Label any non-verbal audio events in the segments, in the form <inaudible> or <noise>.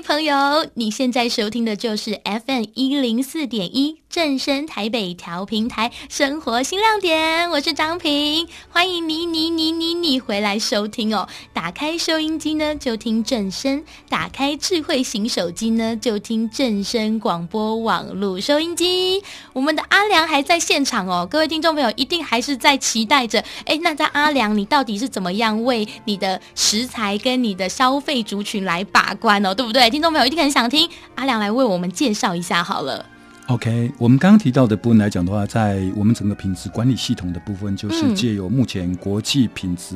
朋友，你现在收听的就是 FM 一零四点一正声台北调频台生活新亮点，我是张平，欢迎你你你你你回来收听哦。打开收音机呢，就听正声；打开智慧型手机呢，就听正声广播网络收音机。我们的阿良还在现场哦，各位听众朋友一定还是在期待着。哎，那在阿良，你到底是怎么样为你的食材跟你的消费族群来把关哦？对不对？听众朋友一定很想听阿良来为我们介绍一下好了。OK，我们刚刚提到的部分来讲的话，在我们整个品质管理系统的部分，就是借由目前国际品质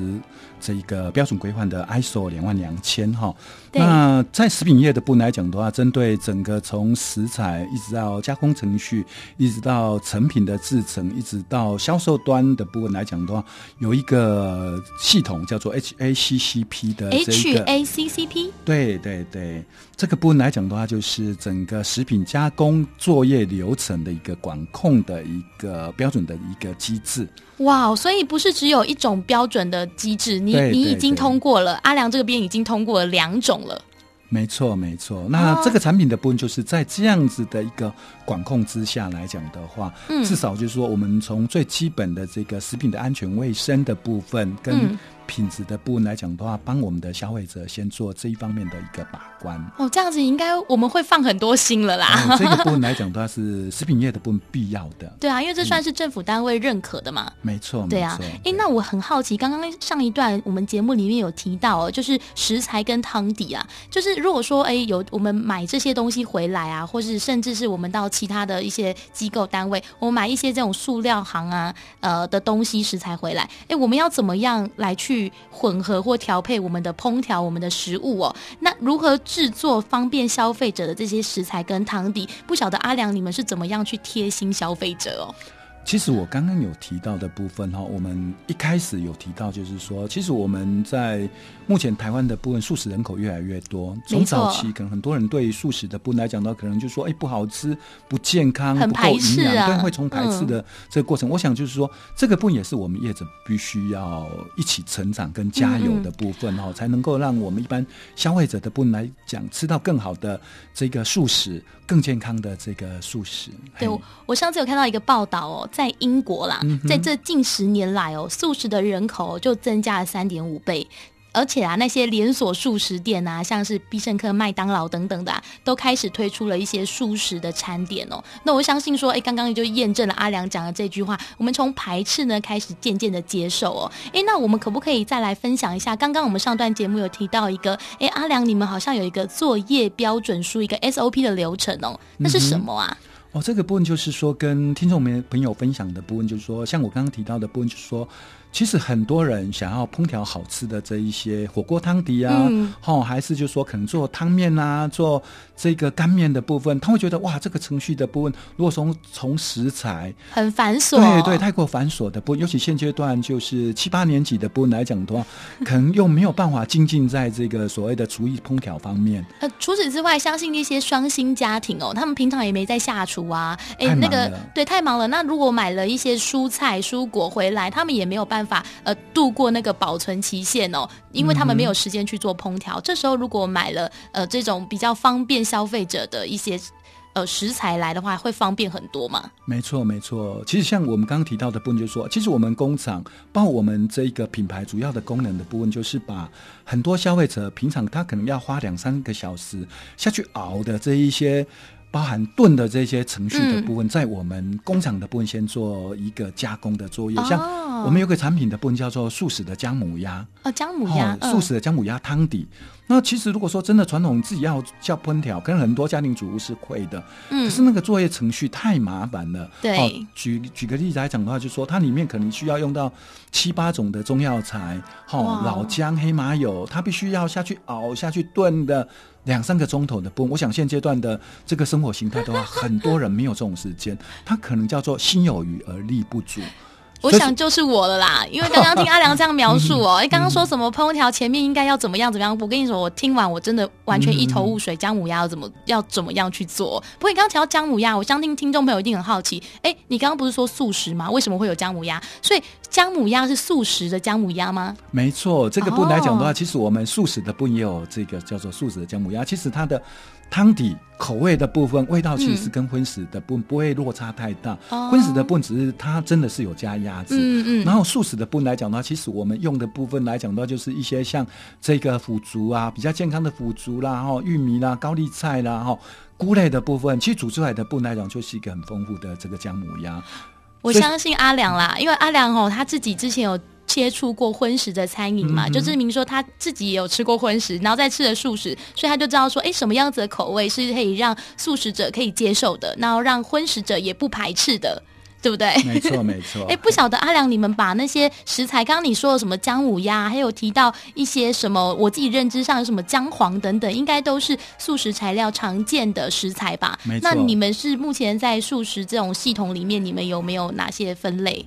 这一个标准规范的 ISO 两万两千哈。那在食品业的部分来讲的话，针对整个从食材一直到加工程序，一直到成品的制成，一直到销售端的部分来讲的话，有一个系统叫做 HACCP 的这个 HACCP。对对对，这个部分来讲的话，就是整个食品加工作业。流程的一个管控的一个标准的一个机制，哇！所以不是只有一种标准的机制，你你已经通过了，阿良这边已经通过了两种了。没错，没错。那这个产品的部分，就是在这样子的一个管控之下来讲的话，嗯，至少就是说，我们从最基本的这个食品的安全卫生的部分跟。嗯品质的部分来讲的话，帮我们的消费者先做这一方面的一个把关。哦，这样子应该我们会放很多心了啦。嗯、这个部分来讲的话，是食品业的部分必要的。<laughs> 对啊，因为这算是政府单位认可的嘛。嗯、没错，对啊。哎，那我很好奇，刚刚上一段我们节目里面有提到哦，就是食材跟汤底啊，就是如果说哎有我们买这些东西回来啊，或是甚至是我们到其他的一些机构单位，我们买一些这种塑料行啊呃的东西食材回来，哎，我们要怎么样来去混合？或调配我们的烹调，我们的食物哦。那如何制作方便消费者的这些食材跟汤底？不晓得阿良你们是怎么样去贴心消费者哦？其实我刚刚有提到的部分哈，我们一开始有提到，就是说，其实我们在目前台湾的部分素食人口越来越多，从早期可能很多人对素食的部分来讲到，可能就说，哎，不好吃，不健康，很排斥啊，对，会从排斥的这个过程。嗯、我想就是说，这个部分也是我们业者必须要一起成长跟加油的部分哈，嗯嗯才能够让我们一般消费者的部分来讲，吃到更好的这个素食，更健康的这个素食。对，我上次有看到一个报道哦。在英国啦，在这近十年来哦，素食的人口就增加了三点五倍，而且啊，那些连锁素食店啊，像是必胜客、麦当劳等等的啊，都开始推出了一些素食的餐点哦。那我相信说，哎，刚刚也就验证了阿良讲的这句话，我们从排斥呢开始渐渐的接受哦。哎，那我们可不可以再来分享一下？刚刚我们上段节目有提到一个，哎，阿良你们好像有一个作业标准书，一个 SOP 的流程哦，那是什么啊？嗯哦，这个部分就是说，跟听众们朋友分享的部分，就是说，像我刚刚提到的部分，就是说。其实很多人想要烹调好吃的这一些火锅汤底啊，嗯、哦，还是就是说可能做汤面啊，做这个干面的部分，他会觉得哇，这个程序的部分，如果从从食材很繁琐，对对，太过繁琐的部分，尤其现阶段就是七八年级的部分来讲的话，<laughs> 可能又没有办法精进在这个所谓的厨艺烹调方面。呃，除此之外，相信一些双薪家庭哦，他们平常也没在下厨啊，哎，那个对，太忙了。那如果买了一些蔬菜蔬果回来，他们也没有办法。法呃度过那个保存期限哦，因为他们没有时间去做烹调。这时候如果买了呃这种比较方便消费者的一些呃食材来的话，会方便很多嘛？没错没错，其实像我们刚刚提到的部分，就是说，其实我们工厂包括我们这一个品牌主要的功能的部分，就是把很多消费者平常他可能要花两三个小时下去熬的这一些。包含炖的这些程序的部分，在我们工厂的部分先做一个加工的作业。像我们有个产品的部分叫做素食的姜母鸭哦，姜母鸭，素食的姜母鸭汤底。那其实如果说真的传统自己要叫烹调，跟很多家庭主妇是会的，嗯可是那个作业程序太麻烦了。对，举举个例子来讲的话，就是说它里面可能需要用到七八种的中药材，哦，老姜、黑麻油，它必须要下去熬、下去炖的。两三个钟头的不，我想现阶段的这个生活形态的话，很多人没有这种时间，他可能叫做心有余而力不足。我想就是我了啦，因为刚刚听阿良这样描述哦，<laughs> 哎，刚刚说什么烹调前面应该要怎么样怎么样，我跟你说，我听完我真的完全一头雾水，姜母鸭要怎么要怎么样去做？不过你刚刚提到姜母鸭，我相信听众朋友一定很好奇，哎，你刚刚不是说素食吗？为什么会有姜母鸭？所以姜母鸭是素食的姜母鸭吗？没错，这个部分来讲的话，其实我们素食的部分也有这个叫做素食的姜母鸭，其实它的。汤底口味的部分，味道其实跟荤食的不、嗯、不会落差太大。荤食的部分只是它真的是有加鸭子，嗯嗯。然后素食的部分来讲的话，其实我们用的部分来讲的话，就是一些像这个腐竹啊，比较健康的腐竹啦，哈，玉米啦，高丽菜啦，哈，菇类的部分，其实煮出来的部分来讲，就是一个很丰富的这个姜母鸭。我相信阿良啦，因为阿良哦，他自己之前有。接触过荤食的餐饮嘛，嗯、就证明说他自己也有吃过荤食，然后再吃了素食，所以他就知道说，哎，什么样子的口味是可以让素食者可以接受的，然后让荤食者也不排斥的，对不对？没错，没错。<laughs> 哎，不晓得阿良，你们把那些食材，刚刚你说的什么姜母鸭，还有提到一些什么，我自己认知上有什么姜黄等等，应该都是素食材料常见的食材吧？没错。那你们是目前在素食这种系统里面，你们有没有哪些分类？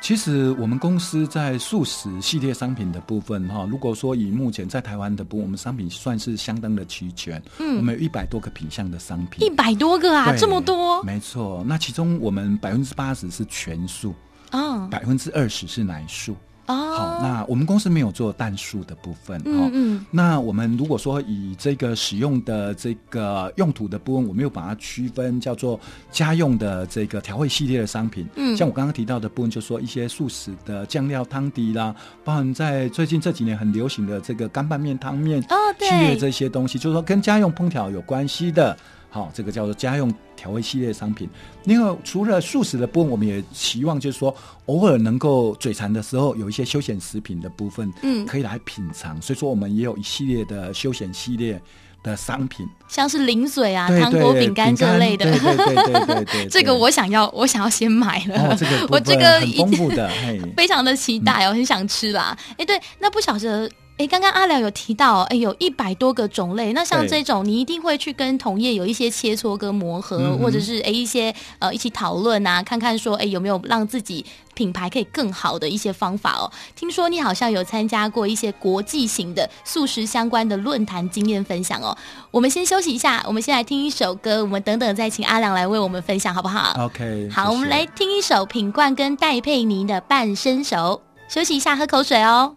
其实我们公司在素食系列商品的部分，哈，如果说以目前在台湾的部分，我们商品算是相当的齐全。嗯，我们有一百多个品项的商品，一百多个啊，这么多？没错，那其中我们百分之八十是全素，哦，百分之二十是奶素。哦，好，那我们公司没有做蛋素的部分，嗯嗯，那我们如果说以这个使用的这个用途的部分，我没有把它区分叫做家用的这个调味系列的商品，嗯，像我刚刚提到的部分，就是说一些素食的酱料汤底啦，包含在最近这几年很流行的这个干拌面、汤面哦，对，系列这些东西，就是说跟家用烹调有关系的。好，这个叫做家用调味系列商品。另外，除了素食的部分，我们也希望就是说，偶尔能够嘴馋的时候，有一些休闲食品的部分，嗯，可以来品尝，嗯。所以说，我们也有一系列的休闲系列的商品，像是零嘴啊、糖果、饼干这类的。对对对对对，对，对 <laughs> 这个我想要，我想要先买了。哦、这个 <laughs> 我这个很丰富的，<laughs> 非常的期待我，嗯、很想吃啦。哎，对，那不晓得。哎，刚刚阿良有提到，哎，有一百多个种类。那像这种，你一定会去跟同业有一些切磋跟磨合，嗯、或者是哎一些呃一起讨论啊，看看说哎有没有让自己品牌可以更好的一些方法哦。听说你好像有参加过一些国际型的素食相关的论坛经验分享哦。我们先休息一下，我们先来听一首歌，我们等等再请阿良来为我们分享，好不好？OK，好，谢谢。我们来听一首品冠跟戴佩妮的《半生熟》。休息一下，喝口水哦。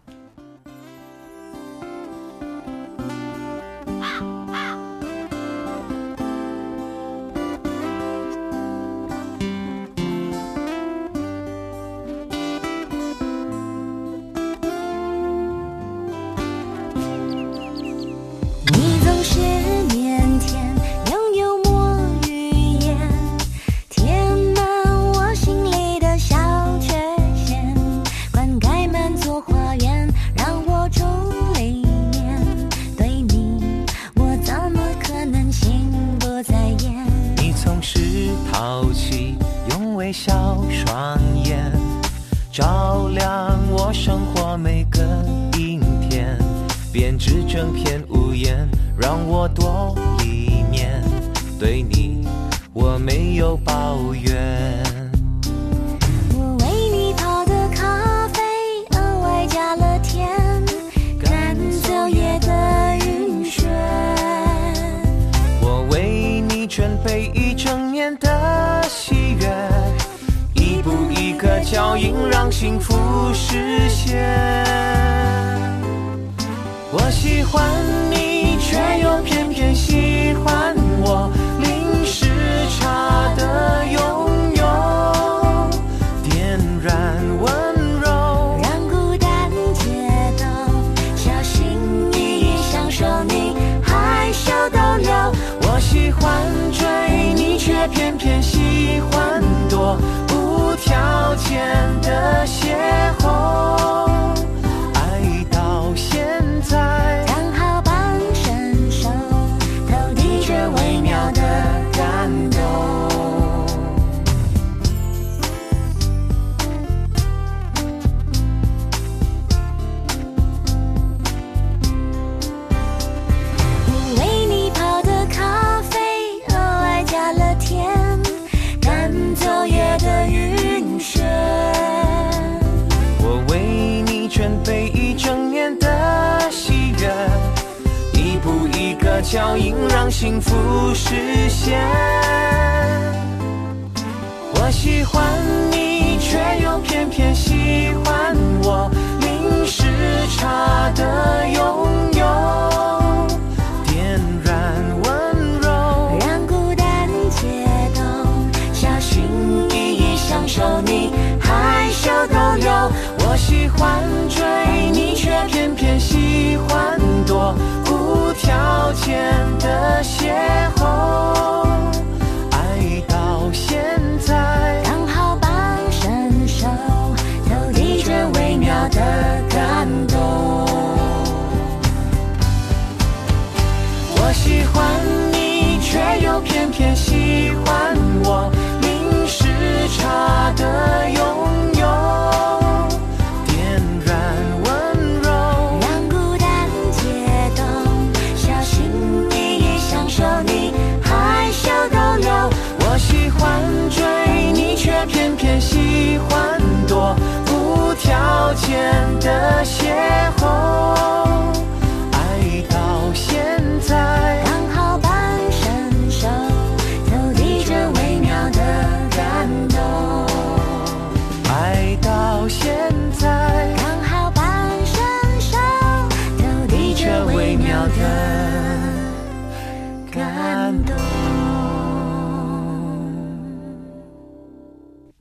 我没有抱怨我为你泡的咖啡额外加了甜赶走夜的晕眩。我为你准备一整年的喜悦一步一个脚印让幸福实现。我喜欢你却又偏偏喜欢我。天。脚印让幸福实现，我喜欢你却又偏偏喜欢我，零时差的拥有，点燃温柔，让孤单解冻，小心翼翼享受你，害羞都有，我喜欢。结婚。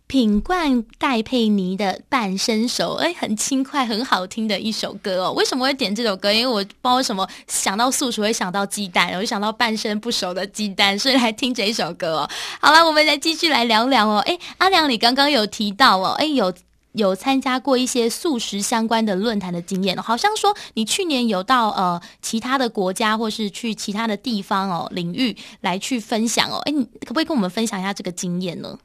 品冠戴佩妮的《半生熟》，哎，很轻快，很好听的一首歌哦。为什么会点这首歌？因为我不知道为什么想到素食会想到鸡蛋，我就想到半生不熟的鸡蛋，所以来听这一首歌哦。好了，我们来继续来聊聊哦。哎，阿良，你刚刚有提到哦，哎，有有参加过一些素食相关的论坛的经验，好像说你去年有到呃其他的国家或是去其他的地方哦领域来去分享哦。哎，你可不可以跟我们分享一下这个经验呢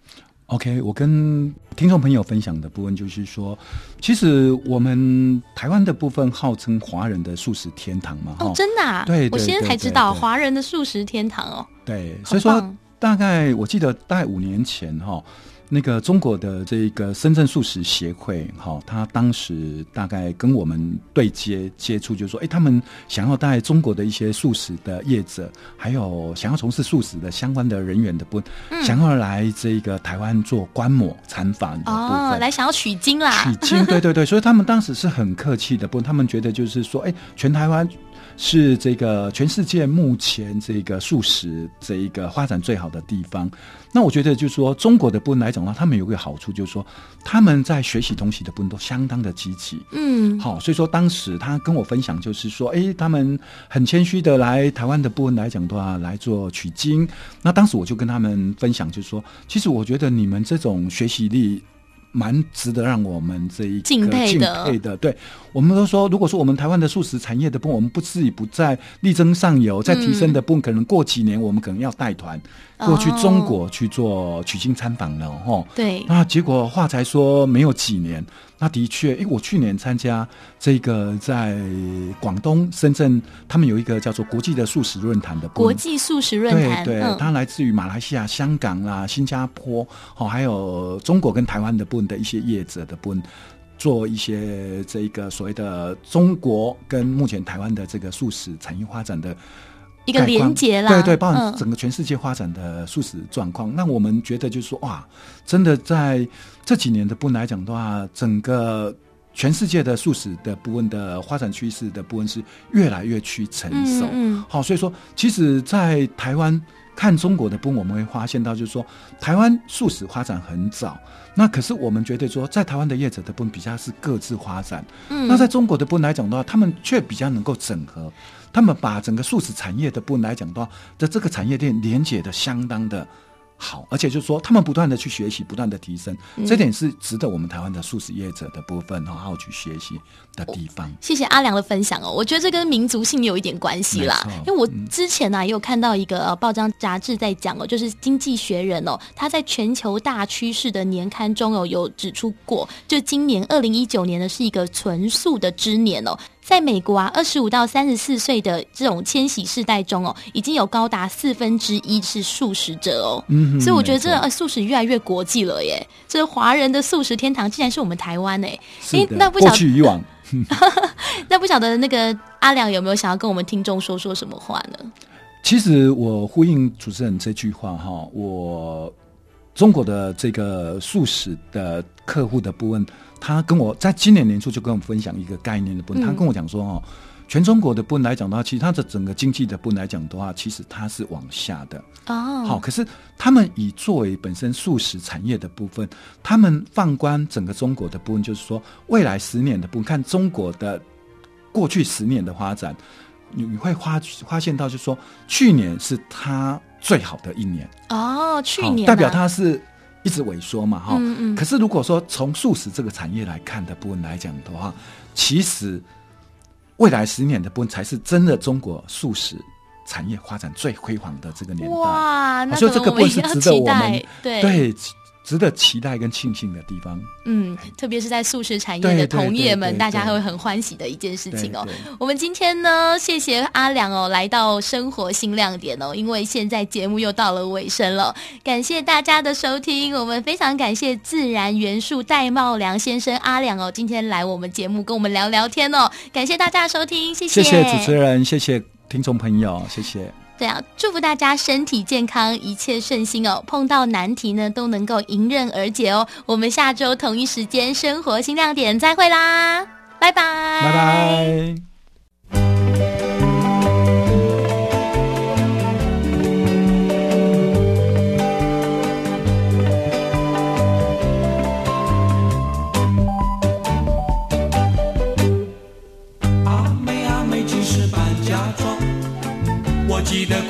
？OK，我跟听众朋友分享的部分就是说，其实我们台湾的部分号称华人的素食天堂嘛，哦，真的啊？对，我现在才知道华人的素食天堂哦。对，所以说大概我记得大概五年前哈。那个中国的这个深圳素食协会，哈，他当时大概跟我们对接接触，就是说，哎，他们想要带中国的一些素食的业者，还有想要从事素食的相关的人员的部分，嗯、想要来这个台湾做观摩参访哦，来想要取经啦，取经，<laughs> 对对对，所以他们当时是很客气的，不，他们觉得就是说，哎，全台湾。是这个全世界目前这个素食这一个发展最好的地方。那我觉得就是说，中国的部分来讲他们有个好处，就是说他们在学习东西的部分都相当的积极。嗯，好，所以说当时他跟我分享，就是说，哎，他们很谦虚的来台湾的部分来讲的话，来做取经。那当时我就跟他们分享，就是说，其实我觉得你们这种学习力。蛮值得让我们这一个敬佩的，对，我们都说，如果说我们台湾的素食产业的部分，我们不自己不在力争上游，在提升的部分，可能过几年我们可能要带团。过去中国去做取经参访了，吼，对，那结果话才说没有几年，那的确，哎，我去年参加这个在广东深圳，他们有一个叫做国际的素食论坛的国际素食论坛，对，对，它来自于马来西亚、香港啦、新加坡，哦，还有中国跟台湾的部分的一些业者的部分，做一些这个所谓的中国跟目前台湾的这个素食产业发展的。一个连接啦，对对，包含整个全世界发展的素食状况。嗯、那我们觉得就是说，哇，真的在这几年的部分来讲的话，整个全世界的素食的部分的发展趋势的部分是越来越趋成熟。嗯，好、所以说，其实，在台湾看中国的部分，我们会发现到，就是说，台湾素食发展很早。那可是我们觉得说，在台湾的业者的部分比较是各自发展。嗯，那在中国的部分来讲的话，他们却比较能够整合。他们把整个素食产业的部分来讲的话，在这个产业链连接的相当的好，而且就是说，他们不断的去学习，不断的提升，嗯、这点是值得我们台湾的素食业者的部分好好去学习的地方。谢谢阿良的分享哦，我觉得这跟民族性有一点关系啦。因为我之前呢、啊、也有看到一个报章杂志在讲哦，就是《经济学人》哦，他在全球大趋势的年刊中哦有指出过，就今年二零一九年呢是一个纯素的之年哦。在美国啊，二十五到三十四岁的这种千禧世代中哦，已经有高达四分之一是素食者哦。嗯，所以我觉得这呃素食越来越国际了耶。这华人的素食天堂竟然是我们台湾哎。是的，那不晓得过去以往，<laughs> 那不晓得那个阿良有没有想要跟我们听众说说什么话呢？其实我呼应主持人这句话哈，我中国的这个素食的客户的部分，他跟我在今年年初就跟我分享一个概念的部分，嗯、他跟我讲说哦。全中国的部分来讲的话，其实它的整个经济的部分来讲的话，其实它是往下的哦。好，可是他们以作为本身素食产业的部分，他们放观整个中国的部分，就是说未来十年的部分，看中国的过去十年的发展，你你会发发现到，就是说去年是它最好的一年哦。去年代表它是一直萎缩嘛，哈。嗯嗯。可是如果说从素食这个产业来看的部分来讲的话，其实。未来十年的部分才是真的中国素食产业发展最辉煌的这个年代。哇，那所以这个部分是值得我们对。对值得期待跟庆幸的地方，嗯，特别是在素食产业的同业们，大家会很欢喜的一件事情哦。我们今天呢，谢谢阿良哦，来到生活新亮点哦，因为现在节目又到了尾声了，感谢大家的收听，我们非常感谢自然元素戴茂良先生阿良哦，今天来我们节目跟我们聊聊天哦，感谢大家的收听，谢谢，谢谢主持人，谢谢听众朋友，谢谢。对啊，祝福大家身体健康，一切顺心哦。碰到难题呢，都能够迎刃而解哦。我们下周同一时间，生活新亮点，再会啦，拜拜，拜拜。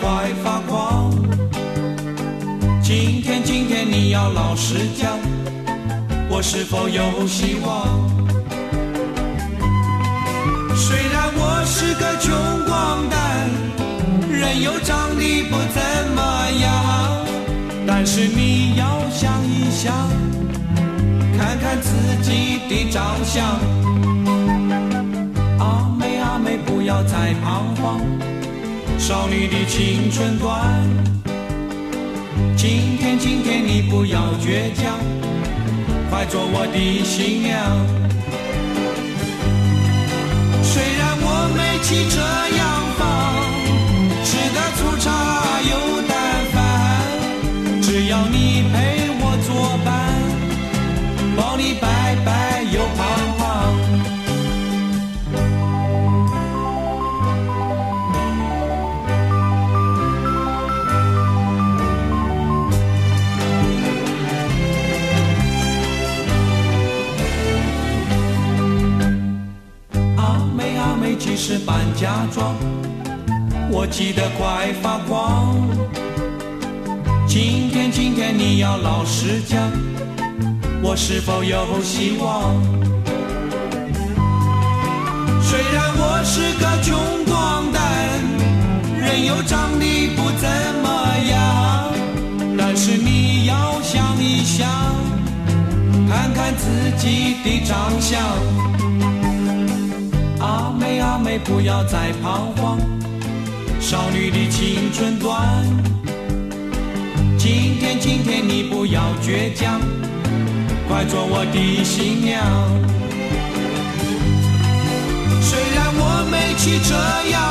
快发狂！今天，今天你要老实讲，我是否有希望？虽然我是个穷光蛋，人又长得不怎么样，但是你要想一想，看看自己的长相。阿妹，阿妹，不要再彷徨。少女的青春短，今天，今天你不要倔强，快做我的新娘。虽然我没汽车是扮假装，我急得快发狂。今天，今天你要老实讲，我是否有希望？虽然我是个穷光蛋，人又长得不怎么样，但是你要想一想，看看自己的长相。阿妹阿妹，不要再彷徨，少女的青春短。今天今天你不要倔强，快做我的新娘。虽然我没汽车洋房。